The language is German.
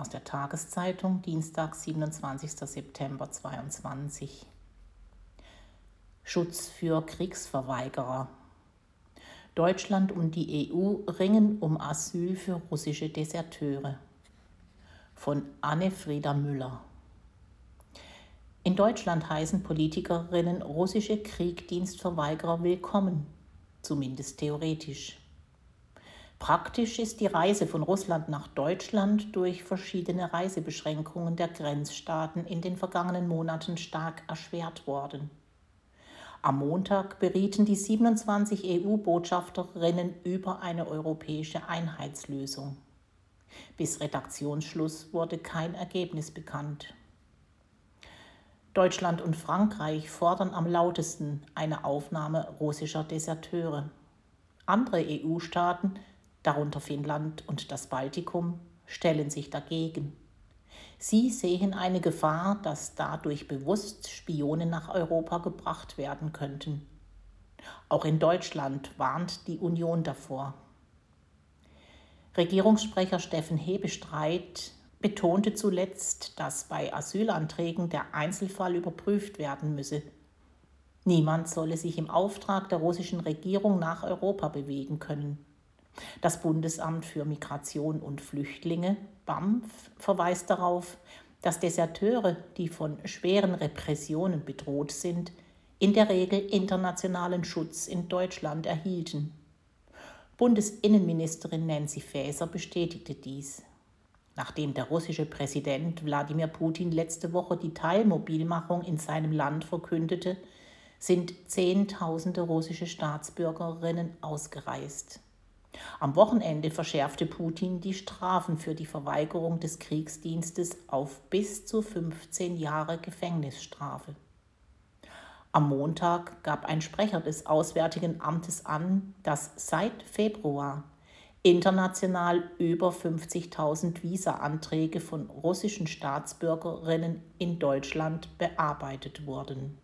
aus der Tageszeitung, Dienstag, 27. September 2022. Schutz für Kriegsverweigerer. Deutschland und die EU ringen um Asyl für russische Deserteure. Von Anne-Frieda Müller. In Deutschland heißen Politikerinnen russische Kriegdienstverweigerer willkommen, zumindest theoretisch. Praktisch ist die Reise von Russland nach Deutschland durch verschiedene Reisebeschränkungen der Grenzstaaten in den vergangenen Monaten stark erschwert worden. Am Montag berieten die 27 EU-Botschafterinnen über eine europäische Einheitslösung. Bis Redaktionsschluss wurde kein Ergebnis bekannt. Deutschland und Frankreich fordern am lautesten eine Aufnahme russischer Deserteure. Andere EU-Staaten darunter Finnland und das Baltikum, stellen sich dagegen. Sie sehen eine Gefahr, dass dadurch bewusst Spione nach Europa gebracht werden könnten. Auch in Deutschland warnt die Union davor. Regierungssprecher Steffen Hebestreit betonte zuletzt, dass bei Asylanträgen der Einzelfall überprüft werden müsse. Niemand solle sich im Auftrag der russischen Regierung nach Europa bewegen können. Das Bundesamt für Migration und Flüchtlinge, BAMF, verweist darauf, dass Deserteure, die von schweren Repressionen bedroht sind, in der Regel internationalen Schutz in Deutschland erhielten. Bundesinnenministerin Nancy Faeser bestätigte dies. Nachdem der russische Präsident Wladimir Putin letzte Woche die Teilmobilmachung in seinem Land verkündete, sind Zehntausende russische Staatsbürgerinnen ausgereist. Am Wochenende verschärfte Putin die Strafen für die Verweigerung des Kriegsdienstes auf bis zu 15 Jahre Gefängnisstrafe. Am Montag gab ein Sprecher des Auswärtigen Amtes an, dass seit Februar international über 50.000 Visa-Anträge von russischen Staatsbürgerinnen in Deutschland bearbeitet wurden.